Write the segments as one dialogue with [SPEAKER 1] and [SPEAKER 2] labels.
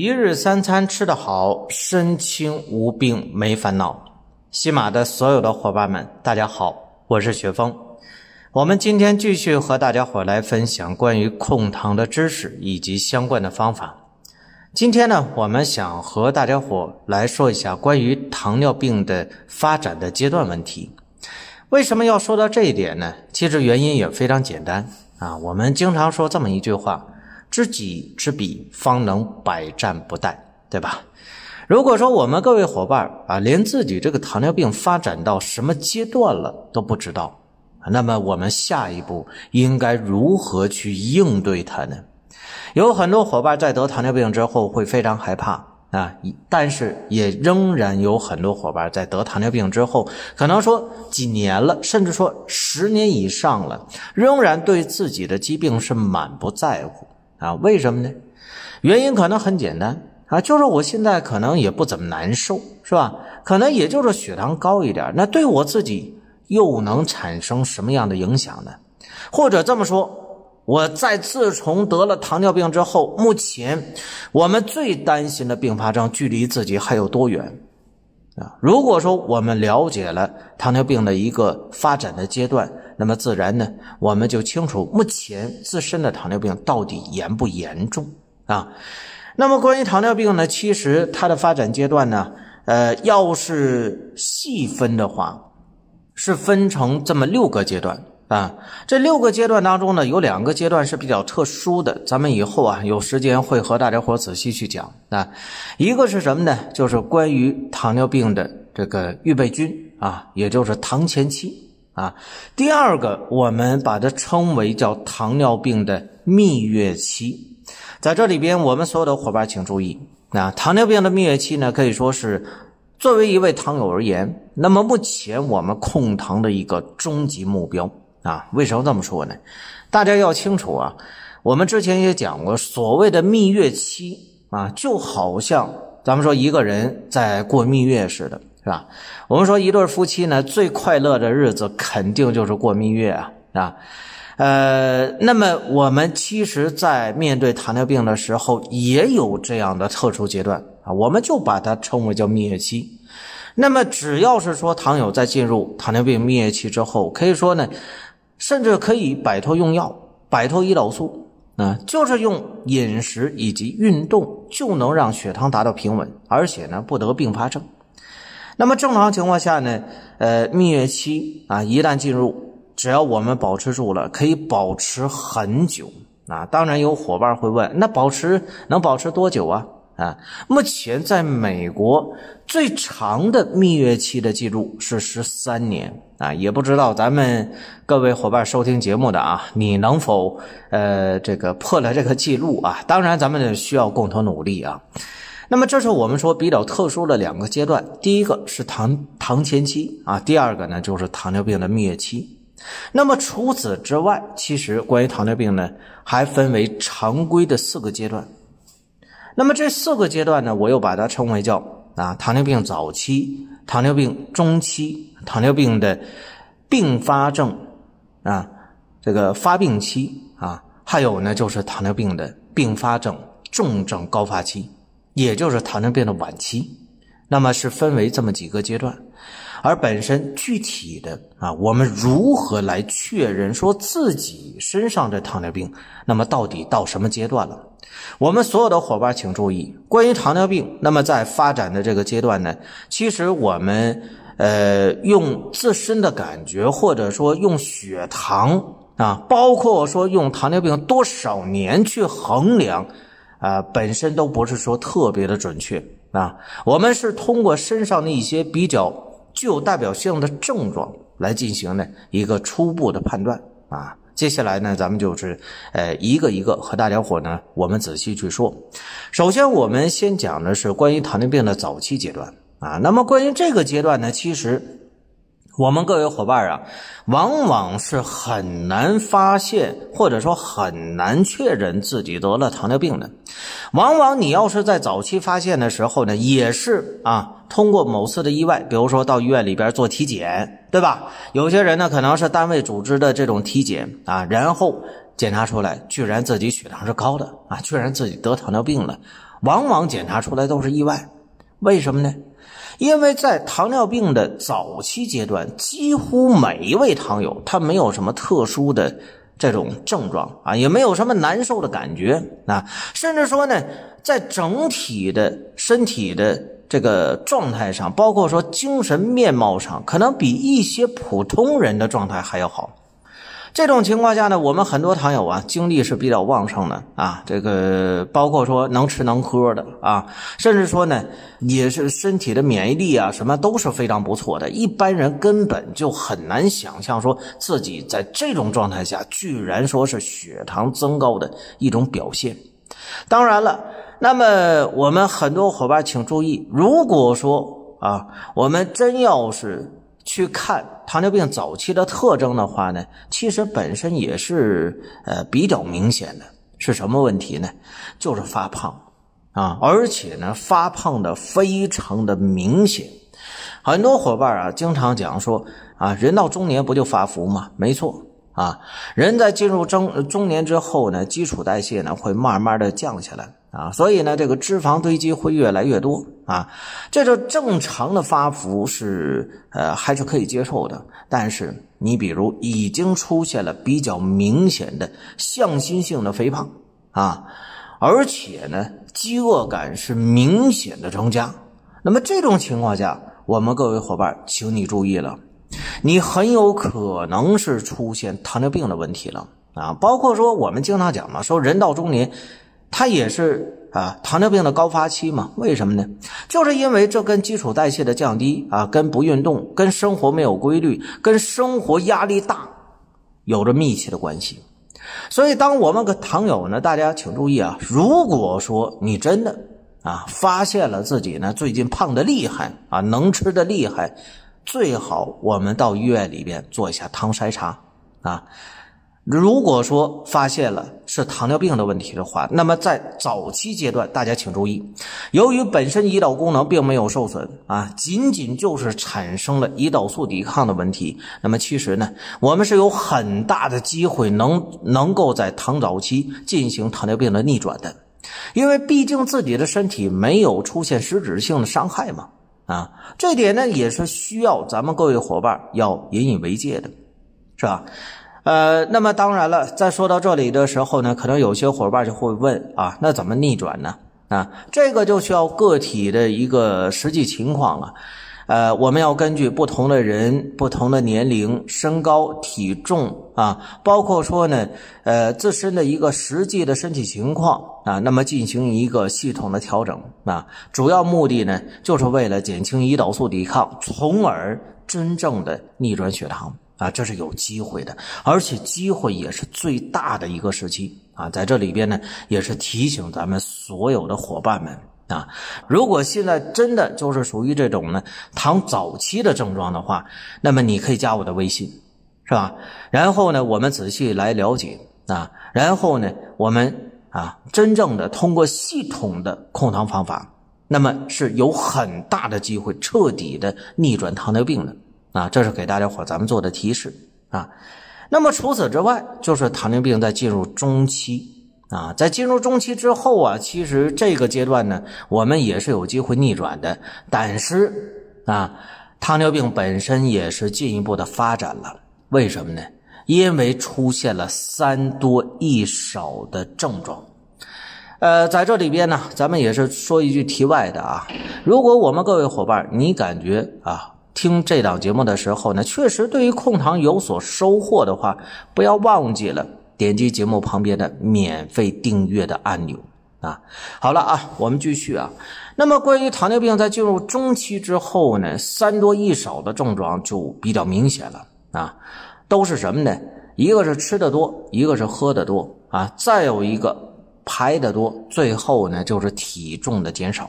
[SPEAKER 1] 一日三餐吃得好，身轻无病没烦恼。喜马的所有的伙伴们，大家好，我是雪峰。我们今天继续和大家伙来分享关于控糖的知识以及相关的方法。今天呢，我们想和大家伙来说一下关于糖尿病的发展的阶段问题。为什么要说到这一点呢？其实原因也非常简单啊。我们经常说这么一句话。知己知彼，方能百战不殆，对吧？如果说我们各位伙伴啊，连自己这个糖尿病发展到什么阶段了都不知道，那么我们下一步应该如何去应对它呢？有很多伙伴在得糖尿病之后会非常害怕啊，但是也仍然有很多伙伴在得糖尿病之后，可能说几年了，甚至说十年以上了，仍然对自己的疾病是满不在乎。啊，为什么呢？原因可能很简单啊，就是我现在可能也不怎么难受，是吧？可能也就是血糖高一点，那对我自己又能产生什么样的影响呢？或者这么说，我在自从得了糖尿病之后，目前我们最担心的并发症距离自己还有多远？啊，如果说我们了解了糖尿病的一个发展的阶段。那么自然呢，我们就清楚目前自身的糖尿病到底严不严重啊？那么关于糖尿病呢，其实它的发展阶段呢，呃，要是细分的话，是分成这么六个阶段啊。这六个阶段当中呢，有两个阶段是比较特殊的，咱们以后啊有时间会和大家伙仔细去讲啊。一个是什么呢？就是关于糖尿病的这个预备军啊，也就是糖前期。啊，第二个我们把它称为叫糖尿病的蜜月期，在这里边，我们所有的伙伴请注意，啊，糖尿病的蜜月期呢，可以说是作为一位糖友而言，那么目前我们控糖的一个终极目标啊。为什么这么说呢？大家要清楚啊，我们之前也讲过，所谓的蜜月期啊，就好像咱们说一个人在过蜜月似的。是吧？我们说一对夫妻呢，最快乐的日子肯定就是过蜜月啊啊！呃，那么我们其实，在面对糖尿病的时候，也有这样的特殊阶段啊，我们就把它称为叫蜜月期。那么，只要是说糖友在进入糖尿病蜜月期之后，可以说呢，甚至可以摆脱用药，摆脱胰岛素啊，就是用饮食以及运动就能让血糖达到平稳，而且呢，不得并发症。那么正常情况下呢，呃，蜜月期啊，一旦进入，只要我们保持住了，可以保持很久啊。当然有伙伴会问，那保持能保持多久啊？啊，目前在美国最长的蜜月期的记录是十三年啊，也不知道咱们各位伙伴收听节目的啊，你能否呃这个破了这个记录啊？当然咱们需要共同努力啊。那么这是我们说比较特殊的两个阶段，第一个是糖糖前期啊，第二个呢就是糖尿病的蜜月期。那么除此之外，其实关于糖尿病呢，还分为常规的四个阶段。那么这四个阶段呢，我又把它称为叫啊糖尿病早期、糖尿病中期、糖尿病的并发症啊这个发病期啊，还有呢就是糖尿病的并发症重症高发期。也就是糖尿病的晚期，那么是分为这么几个阶段，而本身具体的啊，我们如何来确认说自己身上的糖尿病，那么到底到什么阶段了？我们所有的伙伴请注意，关于糖尿病，那么在发展的这个阶段呢，其实我们呃用自身的感觉，或者说用血糖啊，包括说用糖尿病多少年去衡量。啊，本身都不是说特别的准确啊。我们是通过身上的一些比较具有代表性的症状来进行呢一个初步的判断啊。接下来呢，咱们就是呃一个一个和大家伙呢，我们仔细去说。首先，我们先讲的是关于糖尿病的早期阶段啊。那么关于这个阶段呢，其实。我们各位伙伴啊，往往是很难发现，或者说很难确认自己得了糖尿病的。往往你要是在早期发现的时候呢，也是啊，通过某次的意外，比如说到医院里边做体检，对吧？有些人呢，可能是单位组织的这种体检啊，然后检查出来，居然自己血糖是高的啊，居然自己得糖尿病了。往往检查出来都是意外，为什么呢？因为在糖尿病的早期阶段，几乎每一位糖友他没有什么特殊的这种症状啊，也没有什么难受的感觉啊，甚至说呢，在整体的身体的这个状态上，包括说精神面貌上，可能比一些普通人的状态还要好。这种情况下呢，我们很多糖友啊，精力是比较旺盛的啊，这个包括说能吃能喝的啊，甚至说呢，也是身体的免疫力啊，什么都是非常不错的。一般人根本就很难想象说自己在这种状态下，居然说是血糖增高的一种表现。当然了，那么我们很多伙伴请注意，如果说啊，我们真要是。去看糖尿病早期的特征的话呢，其实本身也是呃比较明显的，是什么问题呢？就是发胖啊，而且呢发胖的非常的明显。很多伙伴啊经常讲说啊，人到中年不就发福吗？没错啊，人在进入中中年之后呢，基础代谢呢会慢慢的降下来。啊，所以呢，这个脂肪堆积会越来越多啊。这就正常的发福是呃还是可以接受的，但是你比如已经出现了比较明显的向心性的肥胖啊，而且呢，饥饿感是明显的增加。那么这种情况下，我们各位伙伴，请你注意了，你很有可能是出现糖尿病的问题了啊。包括说我们经常讲嘛，说人到中年。它也是啊，糖尿病的高发期嘛？为什么呢？就是因为这跟基础代谢的降低啊，跟不运动、跟生活没有规律、跟生活压力大，有着密切的关系。所以，当我们个糖友呢，大家请注意啊，如果说你真的啊发现了自己呢最近胖的厉害啊，能吃的厉害，最好我们到医院里边做一下糖筛查啊。如果说发现了是糖尿病的问题的话，那么在早期阶段，大家请注意，由于本身胰岛功能并没有受损啊，仅仅就是产生了胰岛素抵抗的问题，那么其实呢，我们是有很大的机会能能够在糖早期进行糖尿病的逆转的，因为毕竟自己的身体没有出现实质性的伤害嘛，啊，这点呢也是需要咱们各位伙伴要引以为戒的，是吧？呃，那么当然了，在说到这里的时候呢，可能有些伙伴就会问啊，那怎么逆转呢？啊，这个就需要个体的一个实际情况了。呃，我们要根据不同的人、不同的年龄、身高、体重啊，包括说呢，呃，自身的一个实际的身体情况啊，那么进行一个系统的调整啊。主要目的呢，就是为了减轻胰岛素抵抗，从而真正的逆转血糖。啊，这是有机会的，而且机会也是最大的一个时期啊！在这里边呢，也是提醒咱们所有的伙伴们啊，如果现在真的就是属于这种呢糖早期的症状的话，那么你可以加我的微信，是吧？然后呢，我们仔细来了解啊，然后呢，我们啊，真正的通过系统的控糖方法，那么是有很大的机会彻底的逆转糖尿病的。啊，这是给大家伙咱们做的提示啊。那么除此之外，就是糖尿病在进入中期啊，在进入中期之后啊，其实这个阶段呢，我们也是有机会逆转的。但是啊，糖尿病本身也是进一步的发展了。为什么呢？因为出现了三多一少的症状。呃，在这里边呢，咱们也是说一句题外的啊，如果我们各位伙伴你感觉啊。听这档节目的时候呢，确实对于控糖有所收获的话，不要忘记了点击节目旁边的免费订阅的按钮啊。好了啊，我们继续啊。那么关于糖尿病在进入中期之后呢，三多一少的症状就比较明显了啊。都是什么呢？一个是吃的多，一个是喝的多啊，再有一个排的多，最后呢就是体重的减少。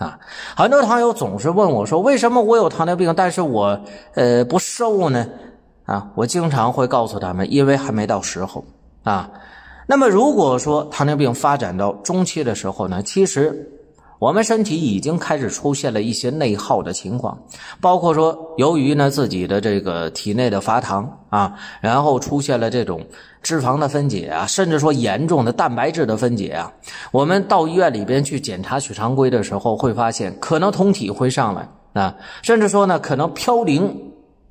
[SPEAKER 1] 啊，很多糖友总是问我说：“为什么我有糖尿病，但是我呃不瘦呢？”啊，我经常会告诉他们，因为还没到时候啊。那么如果说糖尿病发展到中期的时候呢，其实。我们身体已经开始出现了一些内耗的情况，包括说，由于呢自己的这个体内的乏糖啊，然后出现了这种脂肪的分解啊，甚至说严重的蛋白质的分解啊。我们到医院里边去检查血常规的时候，会发现可能酮体会上来啊，甚至说呢可能嘌呤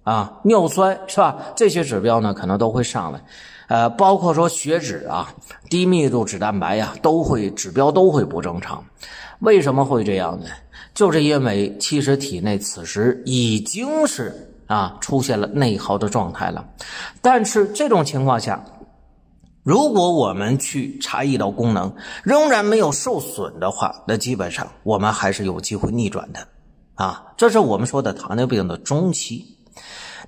[SPEAKER 1] 啊、尿酸是吧？这些指标呢可能都会上来，呃，包括说血脂啊、低密度脂蛋白呀，都会指标都会不正常。为什么会这样呢？就是因为其实体内此时已经是啊出现了内耗的状态了，但是这种情况下，如果我们去查胰岛功能仍然没有受损的话，那基本上我们还是有机会逆转的啊。这是我们说的糖尿病的中期。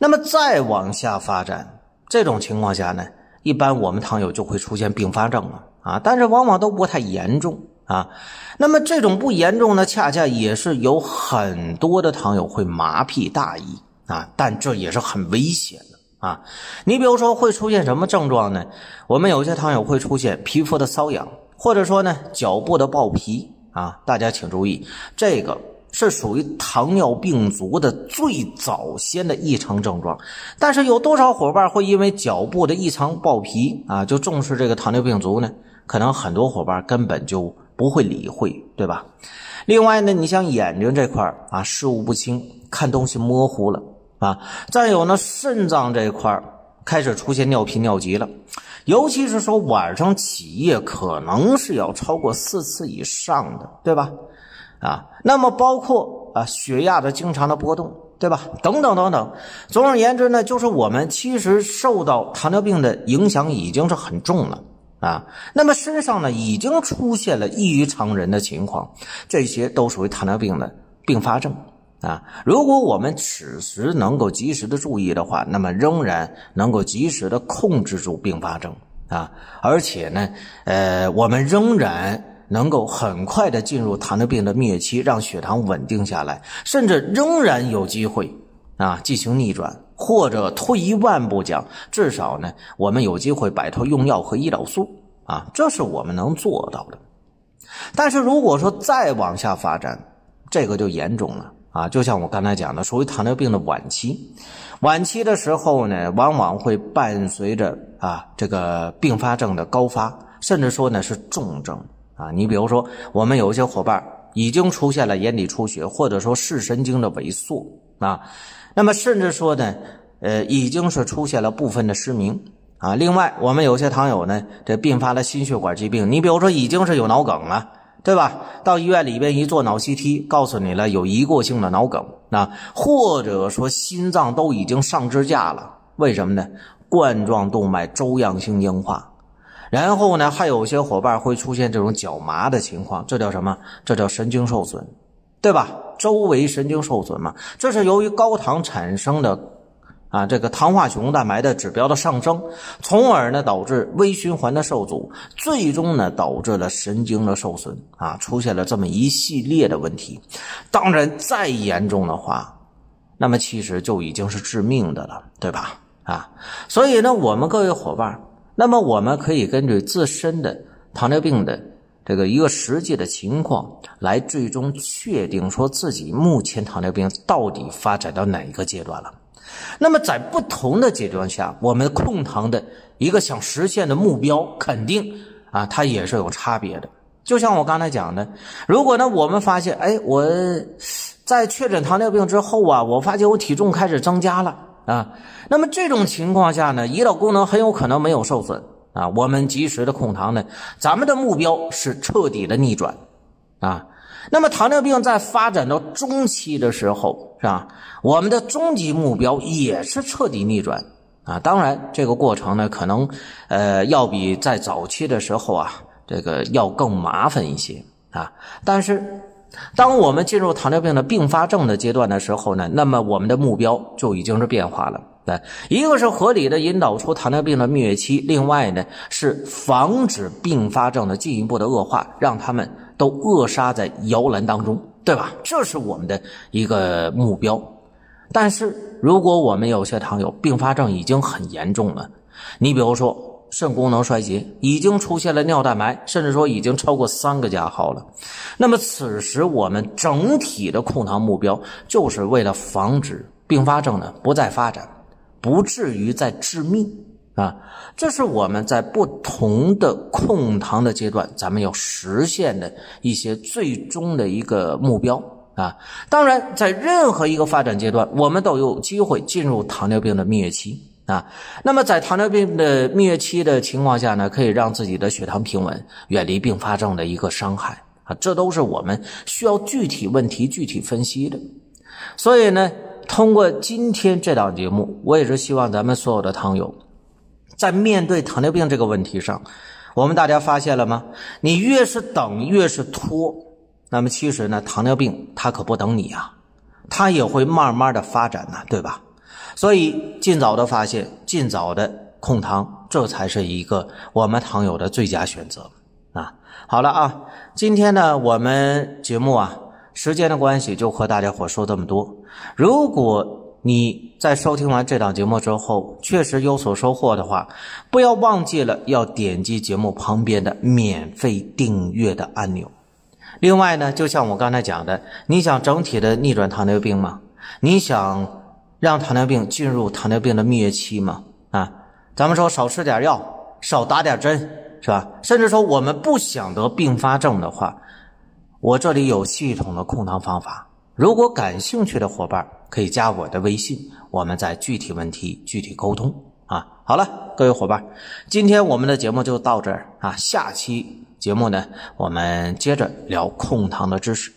[SPEAKER 1] 那么再往下发展，这种情况下呢，一般我们糖友就会出现并发症了啊，但是往往都不太严重。啊，那么这种不严重呢，恰恰也是有很多的糖友会麻痹大意啊，但这也是很危险的啊。你比如说会出现什么症状呢？我们有些糖友会出现皮肤的瘙痒，或者说呢脚部的爆皮啊。大家请注意，这个是属于糖尿病足的最早先的异常症状。但是有多少伙伴会因为脚部的异常爆皮啊，就重视这个糖尿病足呢？可能很多伙伴根本就。不会理会，对吧？另外呢，你像眼睛这块啊，视物不清，看东西模糊了啊。再有呢，肾脏这块开始出现尿频尿急了，尤其是说晚上起夜可能是要超过四次以上的，对吧？啊，那么包括啊血压的经常的波动，对吧？等等等等。总而言之呢，就是我们其实受到糖尿病的影响已经是很重了。啊，那么身上呢已经出现了异于常人的情况，这些都属于糖尿病的并发症啊。如果我们此时能够及时的注意的话，那么仍然能够及时的控制住并发症啊，而且呢，呃，我们仍然能够很快的进入糖尿病的灭期，让血糖稳定下来，甚至仍然有机会啊进行逆转。或者退一万步讲，至少呢，我们有机会摆脱用药和胰岛素啊，这是我们能做到的。但是如果说再往下发展，这个就严重了啊！就像我刚才讲的，属于糖尿病的晚期。晚期的时候呢，往往会伴随着啊这个并发症的高发，甚至说呢是重症啊。你比如说，我们有一些伙伴已经出现了眼底出血，或者说视神经的萎缩啊。那么甚至说呢，呃，已经是出现了部分的失明啊。另外，我们有些糖友呢，这并发了心血管疾病，你比如说已经是有脑梗了，对吧？到医院里边一做脑 CT，告诉你了有一过性的脑梗啊，或者说心脏都已经上支架了，为什么呢？冠状动脉粥样性硬化。然后呢，还有些伙伴会出现这种脚麻的情况，这叫什么？这叫神经受损。对吧？周围神经受损嘛，这是由于高糖产生的啊，这个糖化血红蛋白的指标的上升，从而呢导致微循环的受阻，最终呢导致了神经的受损啊，出现了这么一系列的问题。当然，再严重的话，那么其实就已经是致命的了，对吧？啊，所以呢，我们各位伙伴，那么我们可以根据自身的糖尿病的。这个一个实际的情况，来最终确定说自己目前糖尿病到底发展到哪一个阶段了。那么在不同的阶段下，我们控糖的一个想实现的目标，肯定啊，它也是有差别的。就像我刚才讲的，如果呢，我们发现，哎，我在确诊糖尿病之后啊，我发现我体重开始增加了啊，那么这种情况下呢，胰岛功能很有可能没有受损。啊，我们及时的控糖呢，咱们的目标是彻底的逆转，啊，那么糖尿病在发展到中期的时候，是吧？我们的终极目标也是彻底逆转，啊，当然这个过程呢，可能呃要比在早期的时候啊，这个要更麻烦一些啊，但是当我们进入糖尿病的并发症的阶段的时候呢，那么我们的目标就已经是变化了。对，一个是合理的引导出糖尿病的蜜月期，另外呢是防止并发症的进一步的恶化，让他们都扼杀在摇篮当中对吧？这是我们的一个目标。但是，如果我们有些糖友并发症已经很严重了，你比如说肾功能衰竭，已经出现了尿蛋白，甚至说已经超过三个加号了，那么此时我们整体的控糖目标，就是为了防止并发症呢不再发展，不至于再致命啊。这是我们在不同的控糖的阶段，咱们要实现的一些最终的一个目标。啊，当然，在任何一个发展阶段，我们都有机会进入糖尿病的蜜月期啊。那么，在糖尿病的蜜月期的情况下呢，可以让自己的血糖平稳，远离并发症的一个伤害啊。这都是我们需要具体问题具体分析的。所以呢，通过今天这档节目，我也是希望咱们所有的糖友，在面对糖尿病这个问题上，我们大家发现了吗？你越是等，越是拖。那么其实呢，糖尿病它可不等你啊，它也会慢慢的发展呢，对吧？所以尽早的发现，尽早的控糖，这才是一个我们糖友的最佳选择啊。好了啊，今天呢，我们节目啊，时间的关系就和大家伙说这么多。如果你在收听完这档节目之后，确实有所收获的话，不要忘记了要点击节目旁边的免费订阅的按钮。另外呢，就像我刚才讲的，你想整体的逆转糖尿病吗？你想让糖尿病进入糖尿病的蜜月期吗？啊，咱们说少吃点药，少打点针，是吧？甚至说我们不想得并发症的话，我这里有系统的控糖方法。如果感兴趣的伙伴可以加我的微信，我们再具体问题具体沟通啊。好了，各位伙伴，今天我们的节目就到这儿啊，下期。节目呢，我们接着聊控糖的知识。